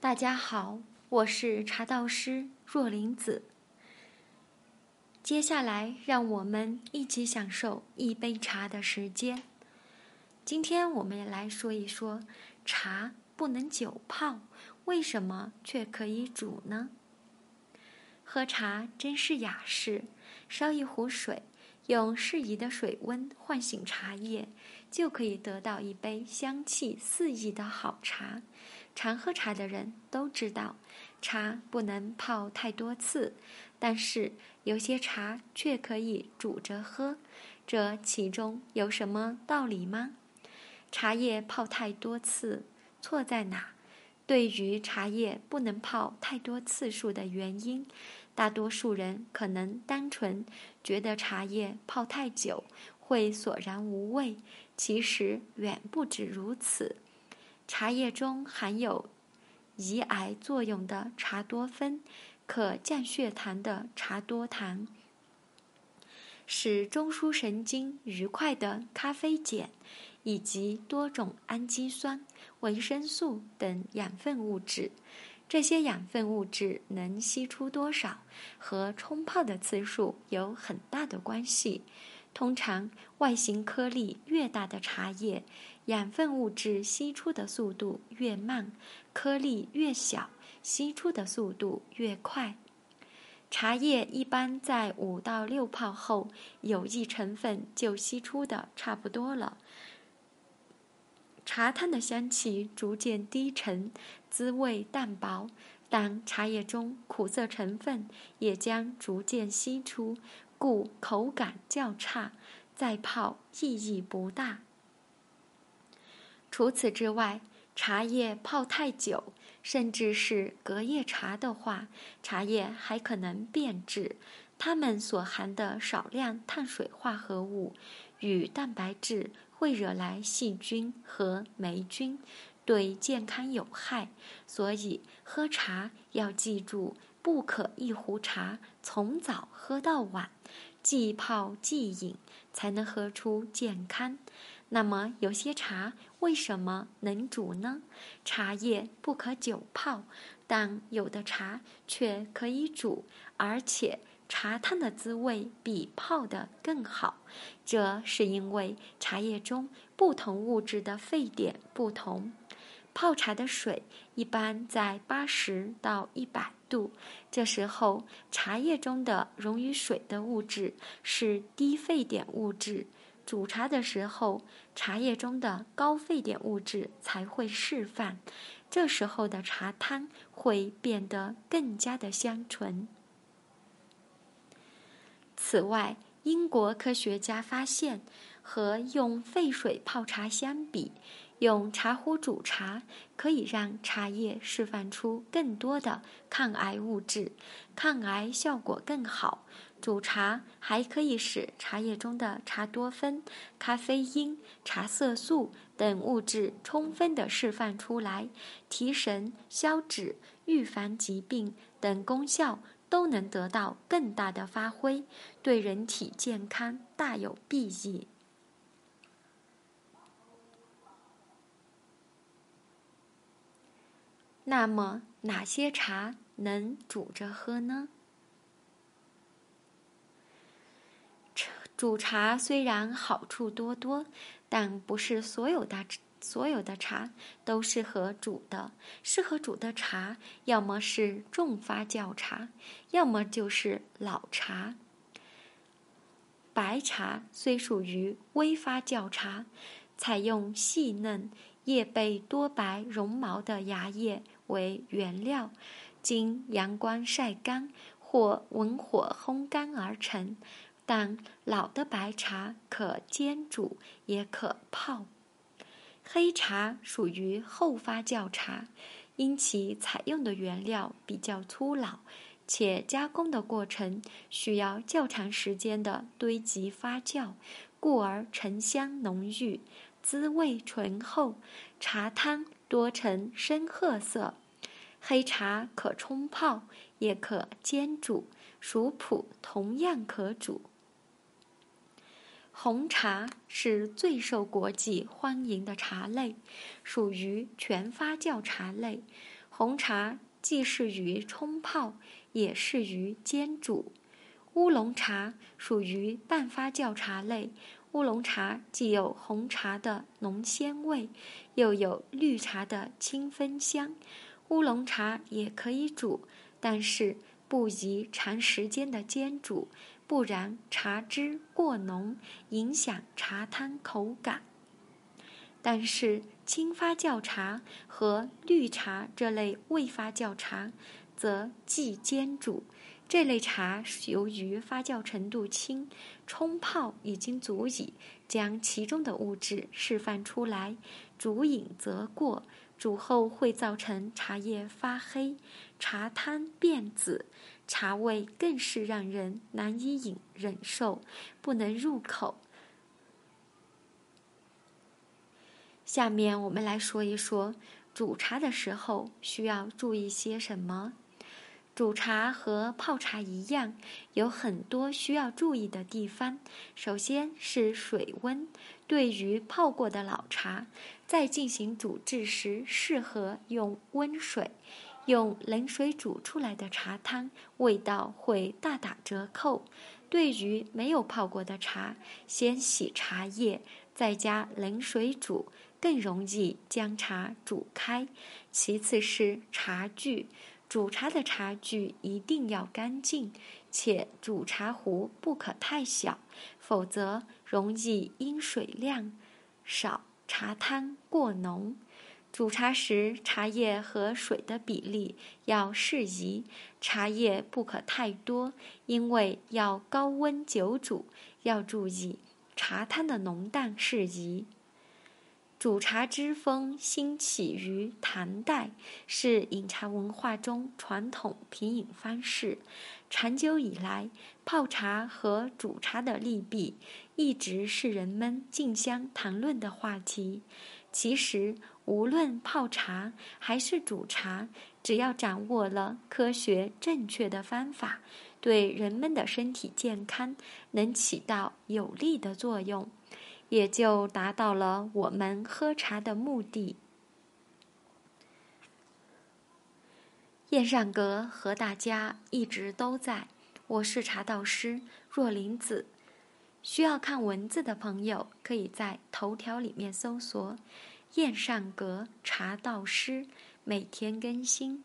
大家好，我是茶道师若林子。接下来，让我们一起享受一杯茶的时间。今天我们也来说一说，茶不能久泡，为什么却可以煮呢？喝茶真是雅事，烧一壶水，用适宜的水温唤醒茶叶，就可以得到一杯香气四溢的好茶。常喝茶的人都知道，茶不能泡太多次，但是有些茶却可以煮着喝，这其中有什么道理吗？茶叶泡太多次错在哪？对于茶叶不能泡太多次数的原因，大多数人可能单纯觉得茶叶泡太久会索然无味，其实远不止如此。茶叶中含有胰癌作用的茶多酚，可降血糖的茶多糖，使中枢神经愉快的咖啡碱，以及多种氨基酸、维生素等养分物质。这些养分物质能析出多少，和冲泡的次数有很大的关系。通常，外形颗粒越大的茶叶，养分物质析出的速度越慢；颗粒越小，析出的速度越快。茶叶一般在五到六泡后，有益成分就析出的差不多了，茶汤的香气逐渐低沉，滋味淡薄，但茶叶中苦涩成分也将逐渐析出。故口感较差，再泡意义不大。除此之外，茶叶泡太久，甚至是隔夜茶的话，茶叶还可能变质。它们所含的少量碳水化合物与蛋白质会惹来细菌和霉菌，对健康有害。所以喝茶要记住。不可一壶茶从早喝到晚，即泡即饮，才能喝出健康。那么有些茶为什么能煮呢？茶叶不可久泡，但有的茶却可以煮，而且茶汤的滋味比泡的更好。这是因为茶叶中不同物质的沸点不同。泡茶的水一般在八十到一百度，这时候茶叶中的溶于水的物质是低沸点物质。煮茶的时候，茶叶中的高沸点物质才会释放，这时候的茶汤会变得更加的香醇。此外，英国科学家发现，和用沸水泡茶相比，用茶壶煮茶可以让茶叶释放出更多的抗癌物质，抗癌效果更好。煮茶还可以使茶叶中的茶多酚、咖啡因、茶色素等物质充分的释放出来，提神、消脂、预防疾病等功效都能得到更大的发挥，对人体健康大有裨益。那么哪些茶能煮着喝呢？煮茶虽然好处多多，但不是所有的所有的茶都适合煮的。适合煮的茶，要么是重发酵茶，要么就是老茶。白茶虽属于微发酵茶，采用细嫩、叶背多白、绒毛的芽叶。为原料，经阳光晒干或文火烘干而成。但老的白茶可煎煮，也可泡。黑茶属于后发酵茶，因其采用的原料比较粗老，且加工的过程需要较长时间的堆积发酵，故而沉香浓郁，滋味醇厚，茶汤多呈深褐色。黑茶可冲泡，也可煎煮，熟普同样可煮。红茶是最受国际欢迎的茶类，属于全发酵茶类。红茶既适于冲泡，也适于煎煮。乌龙茶属于半发酵茶类。乌龙茶既有红茶的浓鲜味，又有绿茶的清芬香。乌龙茶也可以煮，但是不宜长时间的煎煮，不然茶汁过浓，影响茶汤口感。但是轻发酵茶和绿茶这类未发酵茶，则忌煎煮。这类茶由于发酵程度轻，冲泡已经足以将其中的物质释放出来，煮饮则过。煮后会造成茶叶发黑、茶汤变紫，茶味更是让人难以忍忍受，不能入口。下面我们来说一说煮茶的时候需要注意些什么。煮茶和泡茶一样，有很多需要注意的地方。首先是水温，对于泡过的老茶，在进行煮制时，适合用温水。用冷水煮出来的茶汤，味道会大打折扣。对于没有泡过的茶，先洗茶叶，再加冷水煮，更容易将茶煮开。其次是茶具。煮茶的茶具一定要干净，且煮茶壶不可太小，否则容易因水量少，茶汤过浓。煮茶时，茶叶和水的比例要适宜，茶叶不可太多，因为要高温久煮，要注意茶汤的浓淡适宜。煮茶之风兴起于唐代，是饮茶文化中传统品饮方式。长久以来，泡茶和煮茶的利弊一直是人们竞相谈论的话题。其实，无论泡茶还是煮茶，只要掌握了科学正确的方法，对人们的身体健康能起到有利的作用。也就达到了我们喝茶的目的。燕上阁和大家一直都在，我是茶道师若林子。需要看文字的朋友，可以在头条里面搜索“燕上阁茶道诗”，每天更新。